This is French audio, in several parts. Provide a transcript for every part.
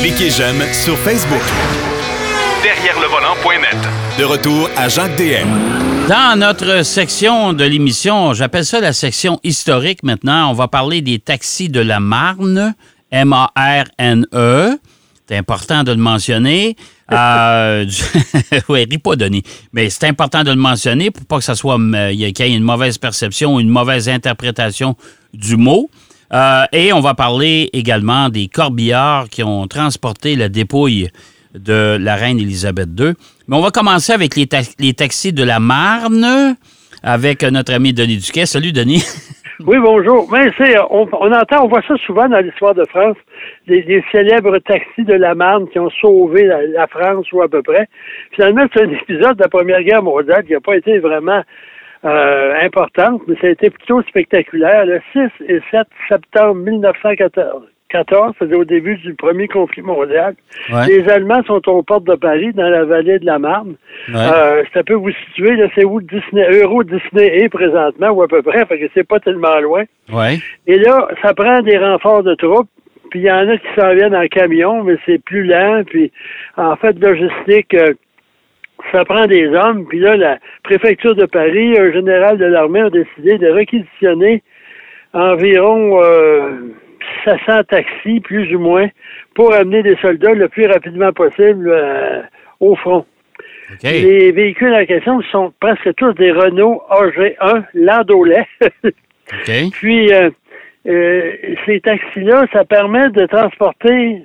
Cliquez j'aime sur Facebook. Derrière le volant.net. De retour à Jacques DM. Dans notre section de l'émission, j'appelle ça la section historique maintenant, on va parler des taxis de la Marne, M-A-R-N-E. C'est important de le mentionner. Euh, oui, ris pas, Denis. Mais c'est important de le mentionner pour pas que ça soit euh, qu'il y ait une mauvaise perception ou une mauvaise interprétation du mot. Euh, et on va parler également des corbillards qui ont transporté la dépouille de la reine Élisabeth II. Mais on va commencer avec les, les taxis de la Marne avec notre ami Denis Duquet. Salut, Denis. Oui, bonjour. Mais c'est, on, entend, on voit ça souvent dans l'histoire de France, des, célèbres taxis de la Marne qui ont sauvé la, France ou à peu près. Finalement, c'est un épisode de la Première Guerre mondiale qui n'a pas été vraiment euh, importante, mais ça a été plutôt spectaculaire. Le 6 et 7 septembre 1914, 14, c'est au début du premier conflit mondial. Les Allemands sont aux portes de Paris, dans la vallée de la Marne. Euh, ça peut vous situer, là, c'est où Disney, Euro Disney est présentement, ou à peu près, parce que c'est pas tellement loin. Et là, ça prend des renforts de troupes, puis il y en a qui s'en viennent en camion, mais c'est plus lent, puis en fait, logistique, euh, ça prend des hommes, puis là, la préfecture de Paris, un général de l'armée a décidé de réquisitionner environ... Euh, 500 taxis, plus ou moins, pour amener des soldats le plus rapidement possible euh, au front. Les véhicules en question sont presque tous des Renault AG1 Landaulet. Puis, euh, euh, ces taxis-là, ça permet de transporter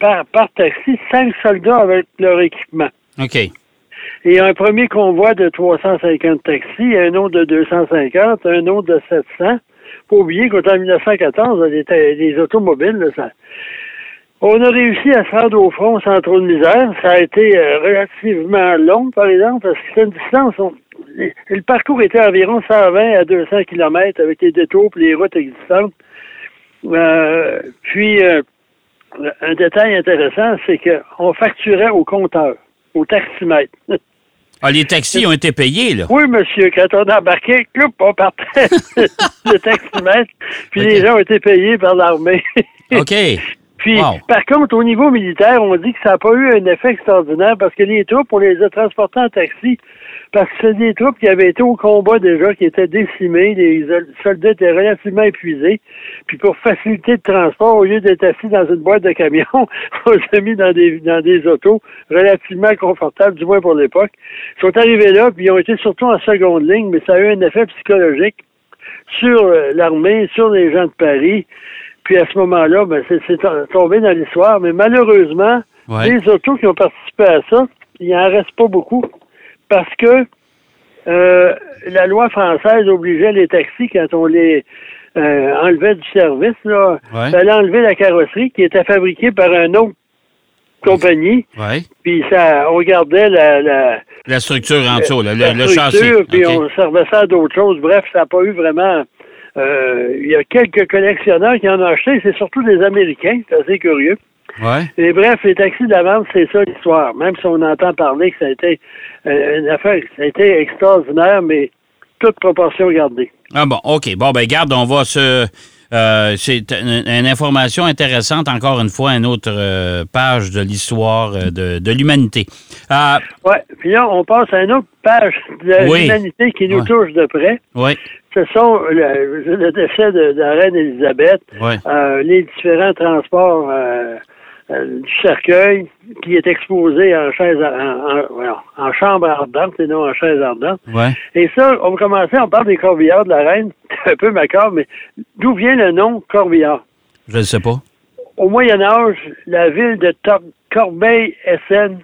par, par taxi cinq soldats avec leur équipement. OK. Et un premier convoi de 350 taxis, un autre de 250, un autre de 700 pas oublier qu'en 1914, les, les automobiles, ça, on a réussi à se rendre au front sans trop de misère. Ça a été euh, relativement long, par exemple, parce que c'est une distance. le parcours était environ 120 à 200 km avec les détours et les routes existantes. Euh, puis, euh, un détail intéressant, c'est qu'on facturait au compteur, au taximètre. Ah, les taxis ont été payés, là? Oui, monsieur. Quand on a embarqué, on partait le taximètre, puis les gens ont été payés par l'armée. OK. Puis, par contre, au niveau militaire, on dit que ça n'a pas eu un effet extraordinaire parce que les troupes, on les a transportés en taxi parce que c'est des troupes qui avaient été au combat déjà, qui étaient décimées, les soldats étaient relativement épuisés. Puis pour faciliter le transport, au lieu d'être assis dans une boîte de camion, on s'est mis dans des dans des autos relativement confortables, du moins pour l'époque. Ils sont arrivés là, puis ils ont été surtout en seconde ligne, mais ça a eu un effet psychologique sur euh, l'armée, sur les gens de Paris. Puis à ce moment-là, ben, c'est tombé dans l'histoire. Mais malheureusement, les autos qui ont participé à ça, il n'en reste pas beaucoup parce que euh, la loi française obligeait les taxis, quand on les euh, enlevait du service, là, fallait enlever la carrosserie qui était fabriquée par un autre compagnie. Puis ça, on gardait la, la, structure en dessous, le, la châssis. Puis on servait ça à d'autres choses. Bref, ça n'a pas eu vraiment. Euh, il y a quelques collectionneurs qui en ont acheté, c'est surtout des Américains, c'est assez curieux. Et bref, les taxis de la vente, c'est ça l'histoire. Même si on entend parler que ça a été euh, une affaire, ça a été extraordinaire, mais toute proportion gardée. Ah bon, OK. Bon, ben garde, on va se... Euh, c'est une, information intéressante, encore une fois, une autre euh, page de l'histoire de, l'humanité. oui, puis là, on passe à une autre page de l'humanité qui nous touche de près. Oui. Ce sont le, décès de, la reine Élisabeth, les différents transports euh, du cercueil qui est exposé en chaise en, chambre ardente et non en chaise ardente. Et ça, on va commencer, on parle des corbillards de la reine. C'est un peu macabre, mais d'où vient le nom Corbillard? Je ne sais pas. Au Moyen Âge, la ville de Corbeil-Essen,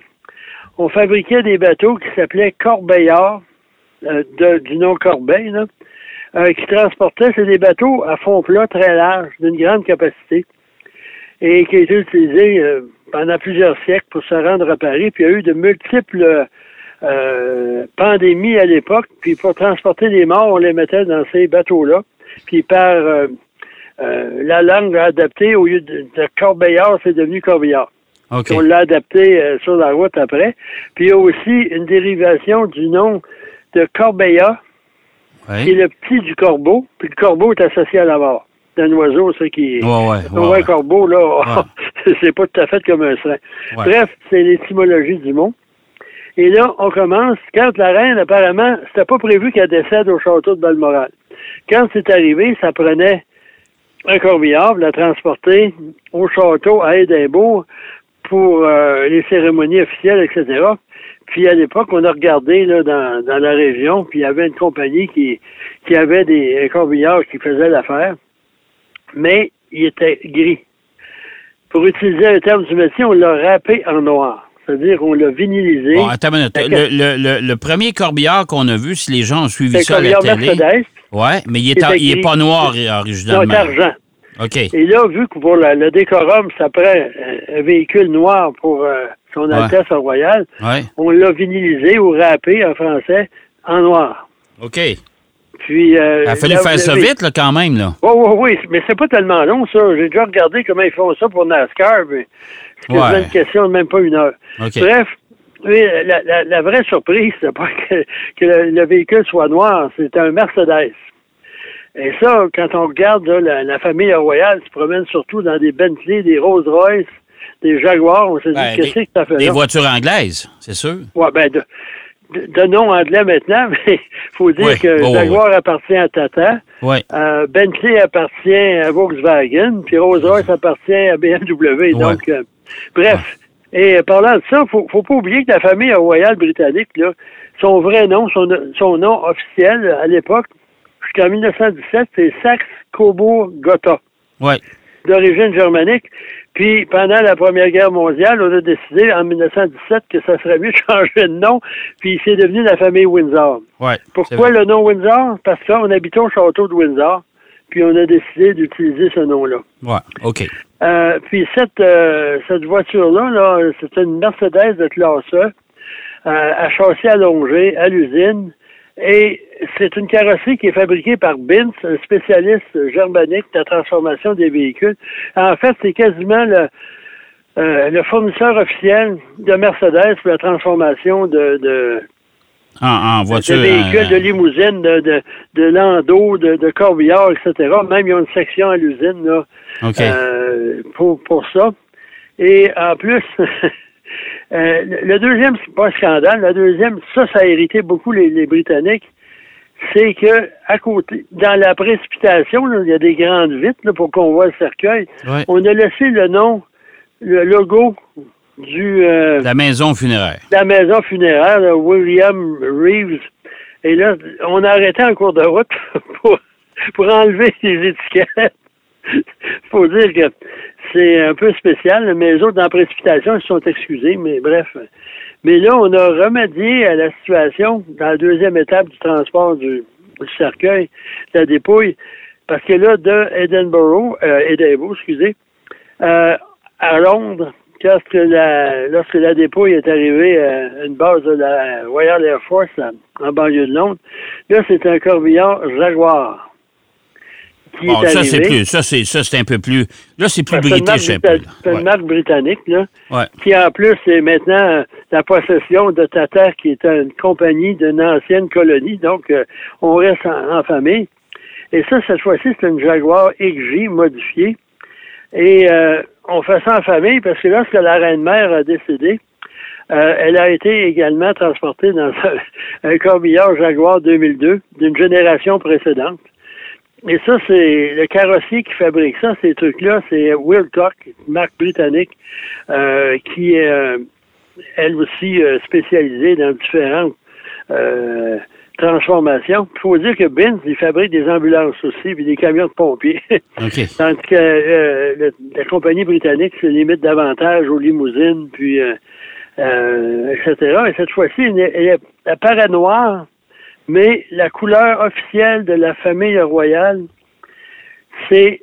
on fabriquait des bateaux qui s'appelaient Corbeillards, euh, du nom Corbeil, euh, qui transportaient, c'est des bateaux à fond plat très large, d'une grande capacité et qui a été utilisé euh, pendant plusieurs siècles pour se rendre à Paris. Puis il y a eu de multiples euh, pandémies à l'époque. Puis pour transporter les morts, on les mettait dans ces bateaux-là. Puis par euh, la langue adaptée, au lieu de, Corbeillard, c'est devenu Corbillard. On l'a adapté sur la route après. Puis il y a aussi une dérivation du nom de Corbeillat, qui est le petit du corbeau. Puis le corbeau est associé à la mort. D'un oiseau, ça qui. Ouais, ouais, on ouais, voit ouais. un corbeau, là, c'est pas tout à fait comme un. Ouais. Bref, c'est l'étymologie du mot. Et là, on commence. Quand la reine, apparemment, c'était pas prévu qu'elle décède au château de Balmoral. Quand c'est arrivé, ça prenait un corbillard, la transporter au château à Édimbourg pour euh, les cérémonies officielles, etc. Puis à l'époque, on a regardé là, dans, dans la région, puis il y avait une compagnie qui, qui avait des un corbillard qui faisait l'affaire, mais il était gris. Pour utiliser un terme du métier, on l'a râpé en noir. C'est-à-dire on l'a vinylisé. Bon, attends une minute. Le, le- le- le premier corbillard qu'on a vu, si les gens ont suivi ça à la télé. Mercedes, Ouais, mais il est, Il en- était il est gris. pas noir euh, non, originalement. d'argent. OK. Et là, vu que pour la- le décorum, ça prend un, un véhicule noir pour euh, son Ouais. Altesse royale, Ouais. on l'a vinylisé ou râpé en français en noir. OK. Puis, euh, Il a fallu là, faire ça avez- vite, là, quand même, là. Oui, oui, oui, mais c'est pas tellement long, ça. J'ai déjà regardé comment ils font ça pour NASCAR, mais c'est Ouais. une question de même pas une heure. Bref, oui, la, la- la vraie surprise, c'est pas que, que le, le véhicule soit noir, c'est un Mercedes. Et ça, quand on regarde là, la, la famille royale se promène surtout dans des Bentley, des Rolls-Royce, des Jaguars, on s'est dit, Ben, qu'est-ce que ça fait Des voitures anglaises, c'est sûr. Ouais, ben, de, de, nom anglais maintenant, mais faut dire Oui, que oh, Jaguar appartient à Tata. Oui. Euh, Bentley appartient à Volkswagen, puis Rolls-Royce appartient à BMW. Donc, euh, bref. Et euh, parlant de ça, faut, faut pas oublier que la famille royale britannique, là, son vrai nom, son, son nom officiel à l'époque, jusqu'en 1917, c'est Saxe-Cobourg-Gotha, Oui. d'origine germanique. Puis, pendant la Première Guerre mondiale, on a décidé en 1917 que ça serait mieux de changer de nom, puis c'est devenu la famille Windsor. Oui. Pourquoi le nom Windsor? Parce qu'on habitait au château de Windsor, puis on a décidé d'utiliser ce nom-là. Oui. OK. Euh, puis cette, euh, cette voiture-là, là, c'est une Mercedes de classe E, euh, à châssis allongé, à l'usine, et c'est une carrosserie qui est fabriquée par Binz, un spécialiste germanique de la transformation des véhicules. En fait, c'est quasiment le, euh, le fournisseur officiel de Mercedes pour la transformation de, de, En, en voiture. de véhicules, euh, de limousines, de, de, de landau, de, de corbillard, etc. Même, ils ont une section à l'usine, là, OK. euh, pour, pour ça. Et en plus, euh, le deuxième, c'est pas un scandale, le deuxième, ça, ça a irrité beaucoup les, les Britanniques, c'est que à côté, dans la précipitation, là, il y a des grandes vitres là, pour qu'on voit le cercueil. Ouais. On a laissé le nom, le logo du euh, La maison funéraire. la maison funéraire de William Reeves. Et là, on a arrêté en cours de route pour, pour enlever les étiquettes. faut dire que c'est un peu spécial, mais les autres, dans la précipitation, ils se sont excusés, mais bref. Mais là, on a remédié à la situation dans la deuxième étape du transport du, cercueil, de la dépouille, parce que là, de Edinburgh, euh, Edinburgh, excusez, euh, à Londres, lorsque la, lorsque la dépouille est arrivée à une base de la Royal Air Force, en banlieue de Londres, là, c'est un corbillard Jaguar. Qui Bon, est ça, c'est plus. Ça, c'est ça, c'est un peu plus. Là, c'est plus Ben, c'est une marque british c'est une britannique, là, Ouais. qui en plus est maintenant euh, la possession de Tata, qui est une compagnie d'une ancienne colonie, donc euh, on reste en, en famille. Et ça, cette fois-ci, c'est une Jaguar XJ modifiée. Et euh, on fait ça en famille parce que lorsque la reine-mère a décédé, euh, elle a été également transportée dans un, un corbillard Jaguar 2002 d'une génération précédente. Et ça, c'est le carrossier qui fabrique ça, ces trucs-là, c'est Wilcock, une marque britannique, euh, qui est euh, elle aussi euh, spécialisée dans différentes transformations. Il faut dire que Benz, il fabrique des ambulances aussi, puis des camions de pompiers. Tandis que le- la compagnie britannique se limite davantage aux limousines, puis etc. Et cette fois-ci, elle, elle, elle paraît noire, mais la couleur officielle de la famille royale, c'est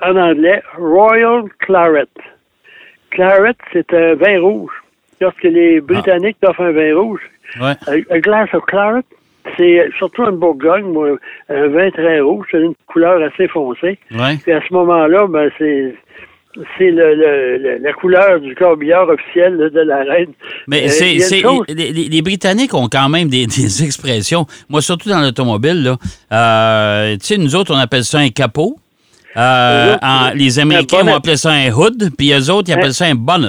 en anglais Royal Claret. Claret, c'est un vin rouge. Lorsque les Britanniques offrent un vin rouge, Ouais. un, glass of claret, c'est surtout en Bourgogne, moi, un vin très rouge, c'est une couleur assez foncée. Ouais. Puis à ce moment-là, ben c'est c'est le, le- le- la couleur du corbillard officiel de la reine. Mais Euh, c'est, les, les- les Britanniques ont quand même des, des expressions. Moi, surtout dans l'automobile, là. Euh, tu sais, nous autres, on appelle ça un capot. Euh, en- les Américains vont appeler ça un hood, puis eux autres, ils appellent ça un bonnet.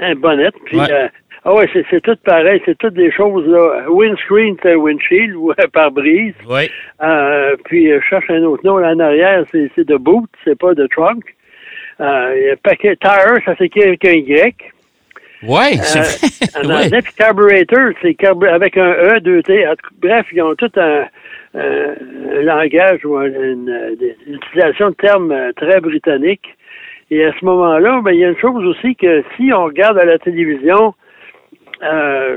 Un bonnet. Puis, Ouais. ah ouais, c'est, c'est tout pareil. C'est toutes des choses, là. Windscreen, c'est un windshield ou un pare-brise. Oui. Euh, puis, je cherche un autre nom là en arrière. C'est, c'est de boot, c'est pas de trunk. Euh, tire, ça s'écrit avec un Y. Oui, Euh, c'est en ouais. anglais, puis carburetor, c'est carbu- avec un E, deux T. Bref, ils ont tout un, euh, un langage ou un- une, euh, utilisation de termes euh, très britanniques. Et à ce moment-là, ben, il y a une chose aussi que si on regarde à la télévision, euh,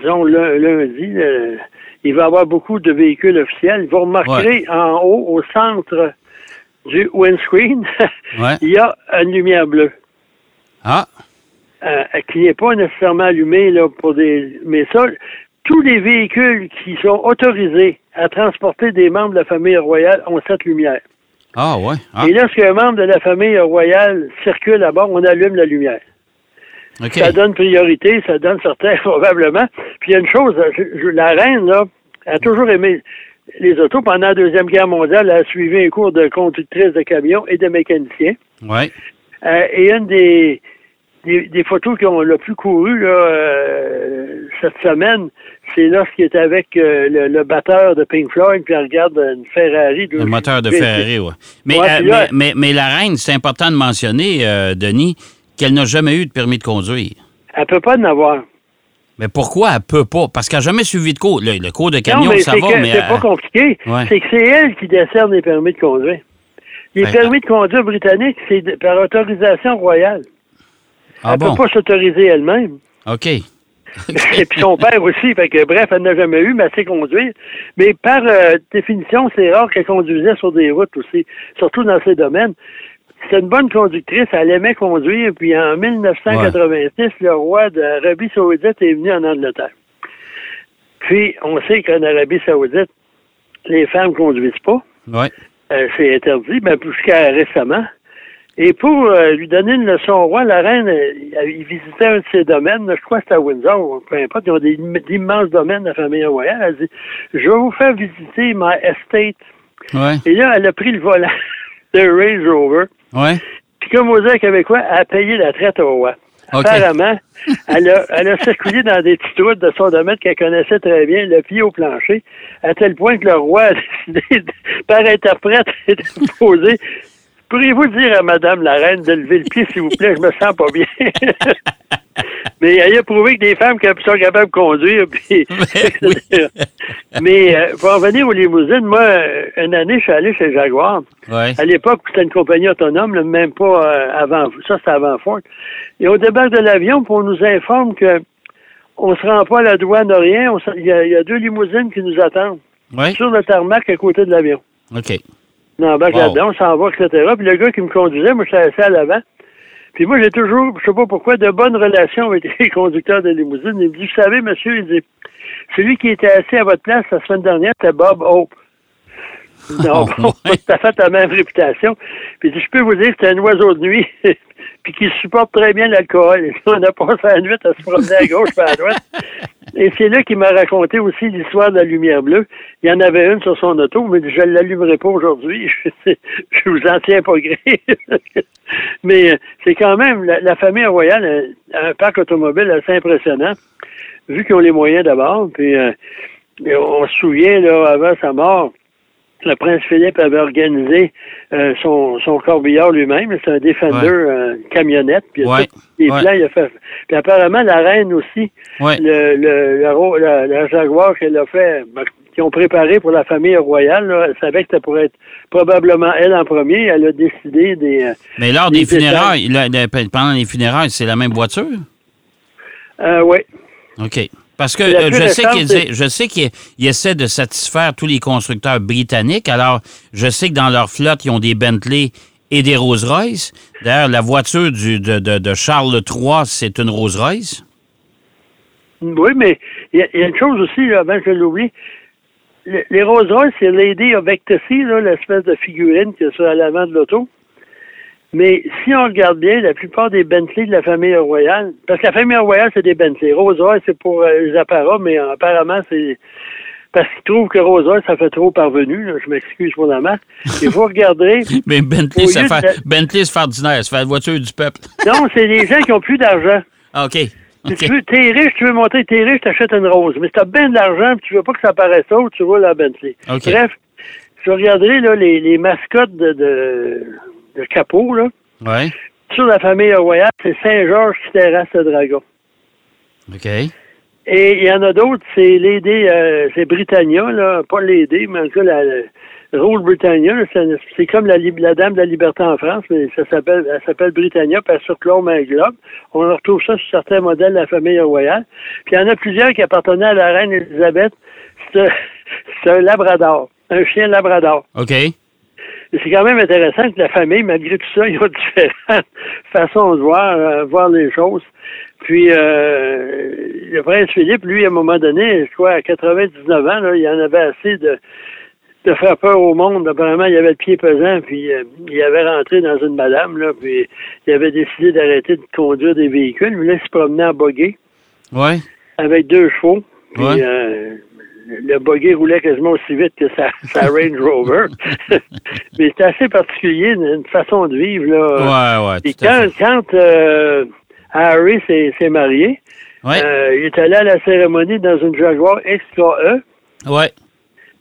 disons lundi, euh, il va y avoir beaucoup de véhicules officiels. Vous remarquerez en haut, au centre du windscreen, Ouais. il y a une lumière bleue Ah, euh, qui n'est pas nécessairement allumé là, pour des. Mais ça, tous les véhicules qui sont autorisés à transporter des membres de la famille royale ont cette lumière. ah ouais. Ah, Et lorsqu'un membre de la famille royale circule à bord, on allume la lumière. Ça donne priorité, ça donne certains probablement. Puis il y a une chose, je- je- la reine, là, a toujours aimé les autos. Pendant la Deuxième Guerre mondiale, elle a suivi un cours de conductrice de camion et de mécanicien. Ouais. Euh, et une des, des, des photos qui ont le plus couru là, euh, cette semaine, c'est lorsqu'il était avec euh, le, le batteur de Pink Floyd, puis elle regarde une Ferrari. Le moteur de Ferrari, oui. Mais, Ouais, euh, là- mais, mais, mais la reine, c'est important de mentionner, euh, Denis, qu'elle n'a jamais eu de permis de conduire. Elle peut pas en avoir. Mais pourquoi elle peut pas? Parce qu'elle n'a jamais suivi de cours. Le, le cours de camion, non, mais ça va, que mais... c'est euh, pas compliqué. Ouais. C'est que c'est elle qui décerne les permis de conduire. Les Ben, permis de conduire britanniques, c'est par autorisation royale. ah elle bon? peut pas s'autoriser elle-même. OK. Et puis son père aussi. Fait que, bref, elle n'a jamais eu, mais elle sait conduire. Mais par euh, définition, c'est rare qu'elle conduisait sur des routes aussi, surtout dans ces domaines. C'est une bonne conductrice, elle aimait conduire, puis en 1986, le roi d'Arabie Saoudite est venu en Angleterre. Puis, on sait qu'en Arabie Saoudite, les femmes conduisent pas. Ouais. Euh, c'est interdit, ben, jusqu'à récemment. Et pour euh, lui donner une leçon au roi, la reine, euh, il visitait un de ses domaines, je crois que c'était à Windsor, peu importe, ils ont des d'immenses domaines de la famille royale. Elle dit, je vais vous faire visiter ma estate. Ouais. Et là, elle a pris le volant de Range Rover. Ouais. Puis comme vous dites québécois, elle a payé la traite au roi. Apparemment, elle a, elle a circulé dans des petites routes de son domaine qu'elle connaissait très bien, le pied au plancher, à tel point que le roi a décidé, par interprète, de poser Pourriez-vous dire à Madame la Reine de lever le pied, s'il vous plaît, je me sens pas bien. Mais elle a prouvé que des femmes qui sont capables de conduire, puis, oui. Mais euh, pour en revenir aux limousines, moi, une année, je suis allé chez Jaguar. Ouais. À l'époque, c'était une compagnie autonome, là, même pas euh, avant. Ça, c'était avant Ford. Et au débarque de l'avion, puis on nous informe que on se rend pas à la douane de rien. Il y, a- il y a deux limousines qui nous attendent Ouais. sur le tarmac à côté de l'avion. OK. On embarque Wow. là-dedans, on s'en va, etc. Puis le gars qui me conduisait, moi, je suis assis à l'avant. Puis moi, j'ai toujours, je sais pas pourquoi, de bonnes relations avec les conducteurs de limousine. Il me dit, vous savez, monsieur, il dit, celui qui était assis à votre place la semaine dernière, c'était Bob Hope. Non, Oh, bon, ça fait la même réputation. Puis je peux vous dire que c'est un oiseau de nuit, puis qui supporte très bien l'alcool. On a passé la nuit à se promener à gauche et à droite. Et c'est là qu'il m'a raconté aussi l'histoire de la lumière bleue. Il y en avait une sur son auto, mais je ne l'allumerai pas aujourd'hui. Je vous en tiens pas gré. mais euh, c'est quand même, la, famille royale a un parc automobile assez impressionnant, vu qu'ils ont les moyens d'abord. Puis euh, on se souvient, là, avant sa mort, le prince Philippe avait organisé euh, son, son corbillard lui-même. C'est un Defender Ouais. euh, camionnette. Puis il a Ouais. tous les Ouais. plans, il a fait. Puis apparemment, la reine aussi, le, le, le, la- la Jaguar qu'elle a fait, ben, qu'ils ont préparé pour la famille royale, là, elle savait que ça pourrait être probablement elle en premier. Elle a décidé des. euh, Mais lors des funérailles, là, pendant les funérailles, c'est la même voiture? Euh, oui. OK. Parce que euh, je sais qu'ils je sais essaient de satisfaire tous les constructeurs britanniques. Alors, je sais que dans leur flotte, ils ont des Bentley et des Rolls-Royce. D'ailleurs, la voiture du, de, de, de Charles III, c'est une Rolls-Royce. Oui, mais il y, a- il y a une chose aussi, là, avant que je l'oublie. Le- les Rolls Royce, c'est Lady of Ecstasy, là, l'espèce de figurine qui est sur l'avant de l'auto. Mais si on regarde bien, la plupart des Bentley de la famille royale, parce que la famille royale, c'est des Bentley. Rolls Royce, c'est pour euh, les apparats, mais euh, apparemment, c'est parce qu'ils trouvent que Rosa, ça fait trop parvenu. là. Je m'excuse pour la marque. Et vous regarderez. Mais Bentley, ça fait, de- Bentley, c'est faire ordinaire. Ça fait la voiture du peuple. Non, c'est des gens qui ont plus d'argent. Ah, OK. Si tu veux, t'es riche, tu veux montrer que t'es riche, t'achètes une rose. Mais si t'as bien de l'argent tu veux pas que ça paraisse autre, tu roules la Bentley. OK. Bref, je regarderai là, les, les mascottes de, de, de capot, là. Ouais. Sur la famille royale, c'est Saint-Georges qui terrasse le dragon. OK. Et il y en a d'autres, c'est l'aider, euh, c'est Britannia, là, pas l'aider, mais en tout cas, la, la Rule Britannia, c'est, comme la, Dame de la Liberté en France, mais ça s'appelle, elle s'appelle Britannia, puis elle surplombe un globe. On retrouve ça sur certains modèles de la famille royale. Puis il y en a plusieurs qui appartenaient à la reine Elisabeth. C'est un labrador, un chien labrador. OK. C'est quand même intéressant que la famille, malgré tout ça, ils ont différentes façons de voir, euh, voir les choses. Puis, euh, le prince Philippe, lui, à un moment donné, je crois, à 99 ans, là, il en avait assez de, de faire peur au monde. Apparemment, il avait le pied pesant, puis euh, il avait rentré dans une madame, là, puis il avait décidé d'arrêter de conduire des véhicules. Mais là, il se promenait en buggy Ouais. avec deux chevaux. Puis, Ouais. euh, le buggy roulait quasiment aussi vite que sa, sa Range Rover. Mais c'était assez particulier, une, une façon de vivre. Là. Ouais, ouais. À quand, quand euh, Harry s'est marié, Ouais. euh, il est allé à la cérémonie dans une Jaguar XKE, Ouais.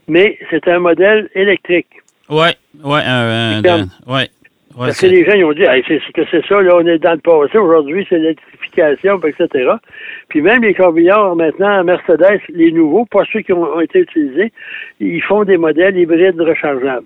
mais c'était un modèle électrique. Ouais. Ouais. un- un- C'est un- ouais. Ouais, Parce que les gens ils ont dit Hey, c'est que c'est ça, là, on est dans le passé, aujourd'hui, c'est l'électrification, etc. Puis même les corbillards maintenant, Mercedes, les nouveaux, pas ceux qui ont, ont été utilisés, ils font des modèles hybrides rechargeables.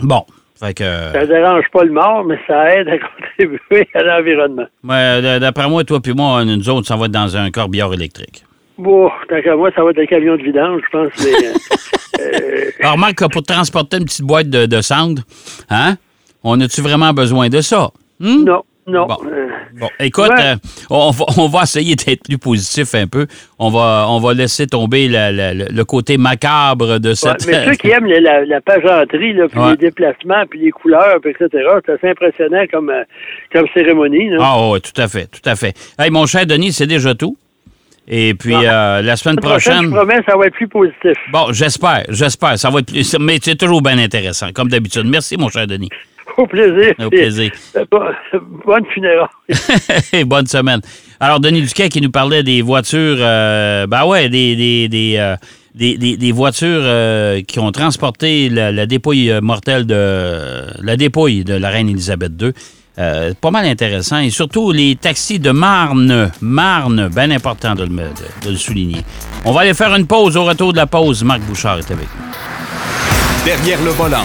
Bon. Fait que. Ça dérange pas le mort, mais ça aide à contribuer à l'environnement. Ouais, d- D'après moi, toi puis moi, nous autres, ça va être dans un corbillard électrique. Bon, tant qu'à moi, ça va être des camions de vidange, je pense. Mais, euh, euh, Alors, remarque que pour transporter une petite boîte de, de cendres, hein, on a-tu vraiment besoin de ça? Hmm? non, non. Bon. Bon, écoute, Ouais. euh, on, va, on va essayer d'être plus positif un peu. On va, on va laisser tomber la- la- le le côté macabre de ouais, cette... mais ceux qui aiment la, la pageanterie, là, puis Ouais. les déplacements, puis les couleurs, puis etc., c'est assez impressionnant comme, euh, comme cérémonie. Là. Ah oui, tout à fait, tout à fait. Hey, mon cher Denis, c'est déjà tout. Et puis, Ah. euh, la semaine prochaine, prochaine... je promets, ça va être plus positif. Bon, j'espère, j'espère. Ça va être plus... Mais c'est toujours bien intéressant, comme d'habitude. Merci, mon cher Denis. Au plaisir. Au plaisir. Euh, bon- bonne funérailles. Bonne semaine. Alors, Denis Duquet qui nous parlait des voitures, euh, ben ouais, des, des, des, euh, des, des- des voitures euh, qui ont transporté la, la dépouille euh, mortelle de la dépouille de la reine Élisabeth II. Euh, pas mal intéressant. Et surtout les taxis de Marne. Marne, bien important de le, de- de le souligner. On va aller faire une pause. Au retour de la pause, Marc Bouchard est avec nous. Derrière le volant.